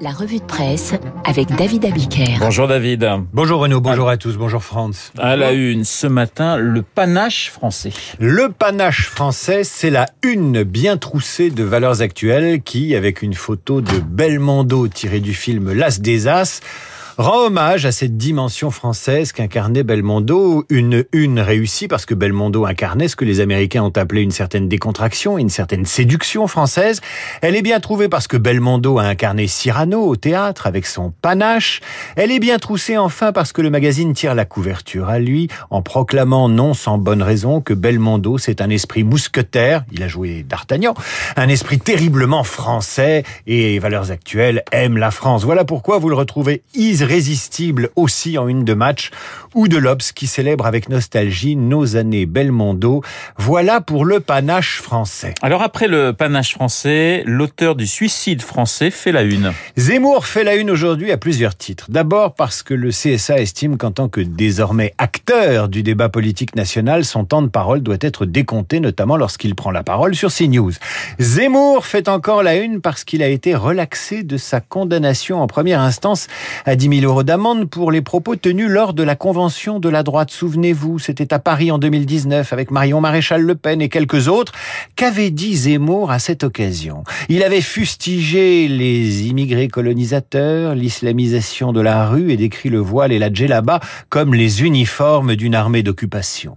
La revue de presse avec David Abiker. Bonjour David. Bonjour Renaud, bonjour à tous, bonjour France. À la une ce matin, le panache français. Le panache français, c'est la une bien troussée de valeurs actuelles qui, avec une photo de Belmondo tirée du film L'As des As, rend hommage à cette dimension française qu'incarnait Belmondo. Une une réussie parce que Belmondo incarnait ce que les Américains ont appelé une certaine décontraction, une certaine séduction française. Elle est bien trouvée parce que Belmondo a incarné Cyrano au théâtre avec son panache. Elle est bien troussée enfin parce que le magazine tire la couverture à lui en proclamant non sans bonne raison que Belmondo c'est un esprit mousquetaire. Il a joué d'Artagnan. Un esprit terriblement français et valeurs actuelles aiment la France. Voilà pourquoi vous le retrouvez irrésistible aussi en une de match ou de l'Obs qui célèbre avec nostalgie nos années Belmondo. Voilà pour le panache français. Alors après le panache français, l'auteur du suicide français fait la une. Zemmour fait la une aujourd'hui à plusieurs titres. D'abord parce que le CSA estime qu'en tant que désormais acteur du débat politique national, son temps de parole doit être décompté, notamment lorsqu'il prend la parole sur CNews. Zemmour fait encore la une parce qu'il a été relaxé de sa condamnation en première instance à 10 000 euros d'amende pour les propos tenus lors de la convention de la droite. Souvenez-vous, c'était à Paris en 2019 avec Marion Maréchal Le Pen et quelques autres. Qu'avait dit Zemmour à cette occasion? Il avait fustigé les immigrés colonisateurs, l'islamisation de la rue et décrit le voile et la djellaba comme les uniformes d'une armée d'occupation.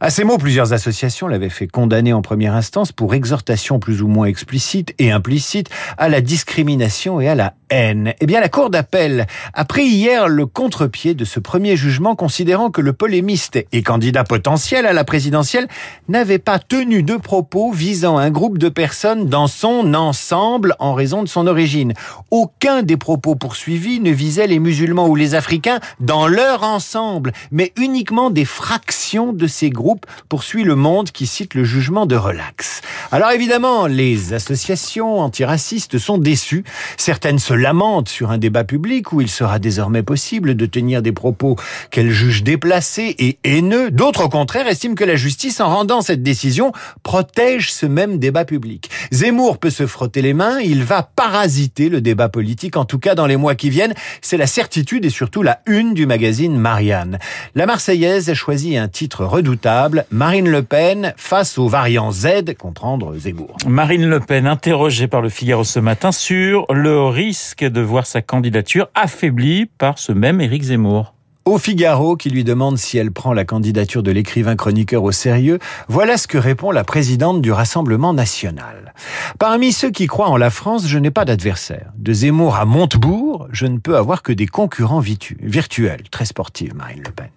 À ces mots, plusieurs associations l'avaient fait condamner en première instance pour exhortation plus ou moins explicite et implicite à la discrimination et à la haine. Eh bien, la Cour d'appel a pris hier le contre-pied de ce premier jugement, considérant que le polémiste et candidat potentiel à la présidentielle n'avait pas tenu de propos visant un groupe de personnes dans son ensemble en raison de son origine. Aucun des propos poursuivis ne visait les musulmans ou les africains dans leur ensemble, mais uniquement des fractions de ces groupes, poursuit Le Monde qui cite le jugement de relax. Alors évidemment, les associations antiracistes sont déçues. Certaines se lamentent sur un débat public où il sera désormais possible de tenir des propos qu'elles jugent déplacés et haineux. D'autres, au contraire, estiment que la justice, en rendant cette décision, protège ce même débat public. Zemmour peut se frotter les mains, il va parasiter le débat politique, en tout cas dans les mois qui viennent. C'est la certitude et surtout la une du magazine Marianne. La Marseillaise a choisi un titre redoutable, Marine Le Pen face au variant Z, comprendre Zemmour. Marine Le Pen interrogée par le Figaro ce matin sur le risque de voir sa candidature affaiblie par ce même Éric Zemmour. Au Figaro, qui lui demande si elle prend la candidature de l'écrivain chroniqueur au sérieux, voilà ce que répond la présidente du Rassemblement national. Parmi ceux qui croient en la France, je n'ai pas d'adversaire. De Zemmour à Montebourg, je ne peux avoir que des concurrents virtuels. Très sportive, Marine Le Pen.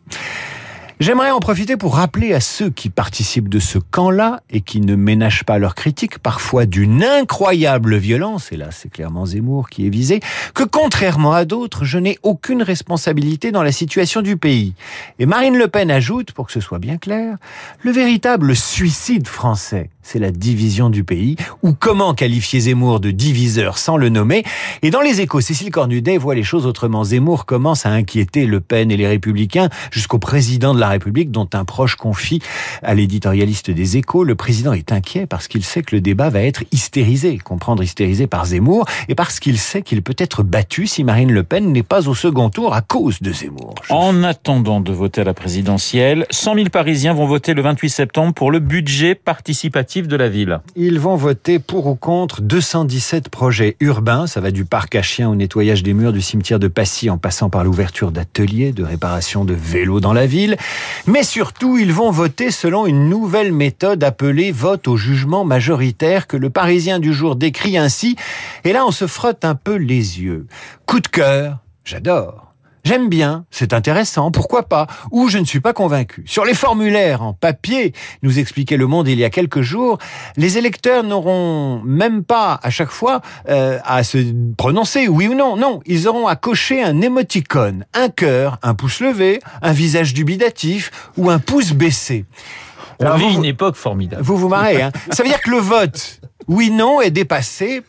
J'aimerais en profiter pour rappeler à ceux qui participent de ce camp-là et qui ne ménagent pas leurs critiques, parfois d'une incroyable violence, et là c'est clairement Zemmour qui est visé, que contrairement à d'autres, je n'ai aucune responsabilité dans la situation du pays. Et Marine Le Pen ajoute, pour que ce soit bien clair, le véritable suicide français, c'est la division du pays, ou comment qualifier Zemmour de diviseur sans le nommer. Et dans les échos, Cécile Cornudet voit les choses autrement. Zemmour commence à inquiéter Le Pen et les Républicains jusqu'au président de la République, dont un proche confie à l'éditorialiste des échos. Le président est inquiet parce qu'il sait que le débat va être hystérisé, comprendre hystérisé par Zemmour, et parce qu'il sait qu'il peut être battu si Marine Le Pen n'est pas au second tour à cause de Zemmour. En attendant de voter à la présidentielle, 100 000 Parisiens vont voter le 28 septembre pour le budget participatif de la ville. Ils vont voter pour ou contre 217 projets urbains. Ça va du parc à chiens au nettoyage des murs du cimetière de Passy en passant par l'ouverture d'ateliers de réparation de vélos dans la ville. Mais surtout, ils vont voter selon une nouvelle méthode appelée vote au jugement majoritaire que le Parisien du jour décrit ainsi. Et là, on se frotte un peu les yeux. Coup de cœur, j'adore. J'aime bien, c'est intéressant, pourquoi pas Ou je ne suis pas convaincu. Sur les formulaires en papier, nous expliquait Le Monde il y a quelques jours, les électeurs n'auront même pas à chaque fois euh, à se prononcer oui ou non. Non, ils auront à cocher un émoticône, un cœur, un pouce levé, un visage dubitatif ou un pouce baissé. On vit une époque formidable. Vous vous marrez, hein Ça veut dire que le vote oui-non est dépassé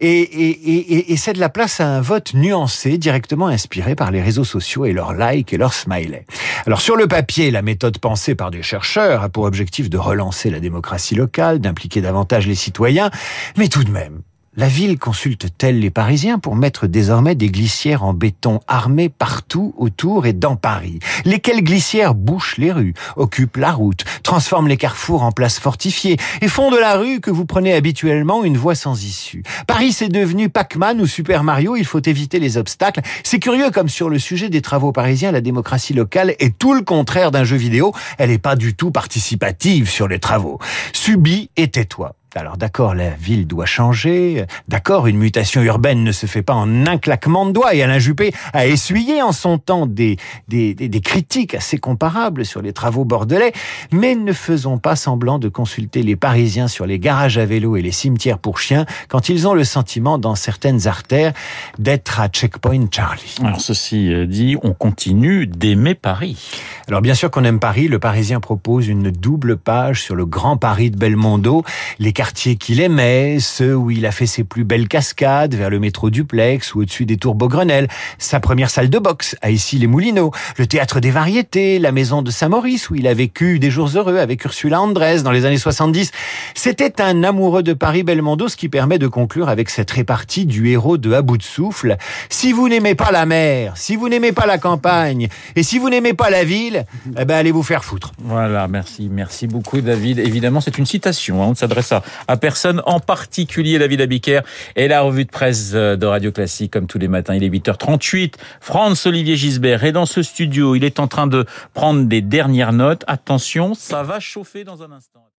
et, et, et, cède la place à un vote nuancé, directement inspiré par les réseaux sociaux et leurs likes et leurs smileys. Alors sur le papier, la méthode pensée par des chercheurs a pour objectif de relancer la démocratie locale, d'impliquer davantage les citoyens, mais tout de même, La ville consulte-t-elle les Parisiens pour mettre désormais des glissières en béton armées partout autour et dans Paris? Lesquelles glissières bouchent les rues, occupent la route, transforment les carrefours en places fortifiées et font de la rue que vous prenez habituellement une voie sans issue? Paris c'est devenu Pac-Man ou Super Mario, il faut éviter les obstacles. C'est curieux comme sur le sujet des travaux parisiens, la démocratie locale est tout le contraire d'un jeu vidéo, elle n'est pas du tout participative sur les travaux. Subis et tais-toi. Alors d'accord, la ville doit changer. D'accord, une mutation urbaine ne se fait pas en un claquement de doigts. Et Alain Juppé a essuyé en son temps des, des, des, critiques assez comparables sur les travaux bordelais. Mais ne faisons pas semblant de consulter les Parisiens sur les garages à vélo et les cimetières pour chiens quand ils ont le sentiment, dans certaines artères, d'être à Checkpoint Charlie. Alors ceci euh, dit, on continue d'aimer Paris. Alors bien sûr qu'on aime Paris. Le Parisien propose une double page sur le Grand Paris de Belmondo. Les quartiers qu'il aimait, ceux où il a fait ses plus belles cascades, vers le métro Duplex ou au-dessus des tours Beaugrenelle, sa première salle de boxe à Issy-les-Moulineaux, le théâtre des variétés, la maison de Saint-Maurice où il a vécu des jours heureux avec Ursula Andress dans les années 70. C'était un amoureux de Paris Belmondo, ce qui permet de conclure avec cette répartie du héros de À de souffle. Si vous n'aimez pas la mer, si vous n'aimez pas la campagne, et si vous n'aimez pas la ville, eh ben allez vous faire foutre. Voilà, merci, merci beaucoup David. Évidemment, c'est une citation, hein, on s'adresse à à personne en particulier, David Abiker. Et la revue de presse euh, de Radio Classique, comme tous les matins, il est 8h38. Franz Olivier Gisbert est dans ce studio. Il est en train de prendre des dernières notes. Attention, ça va chauffer dans un instant.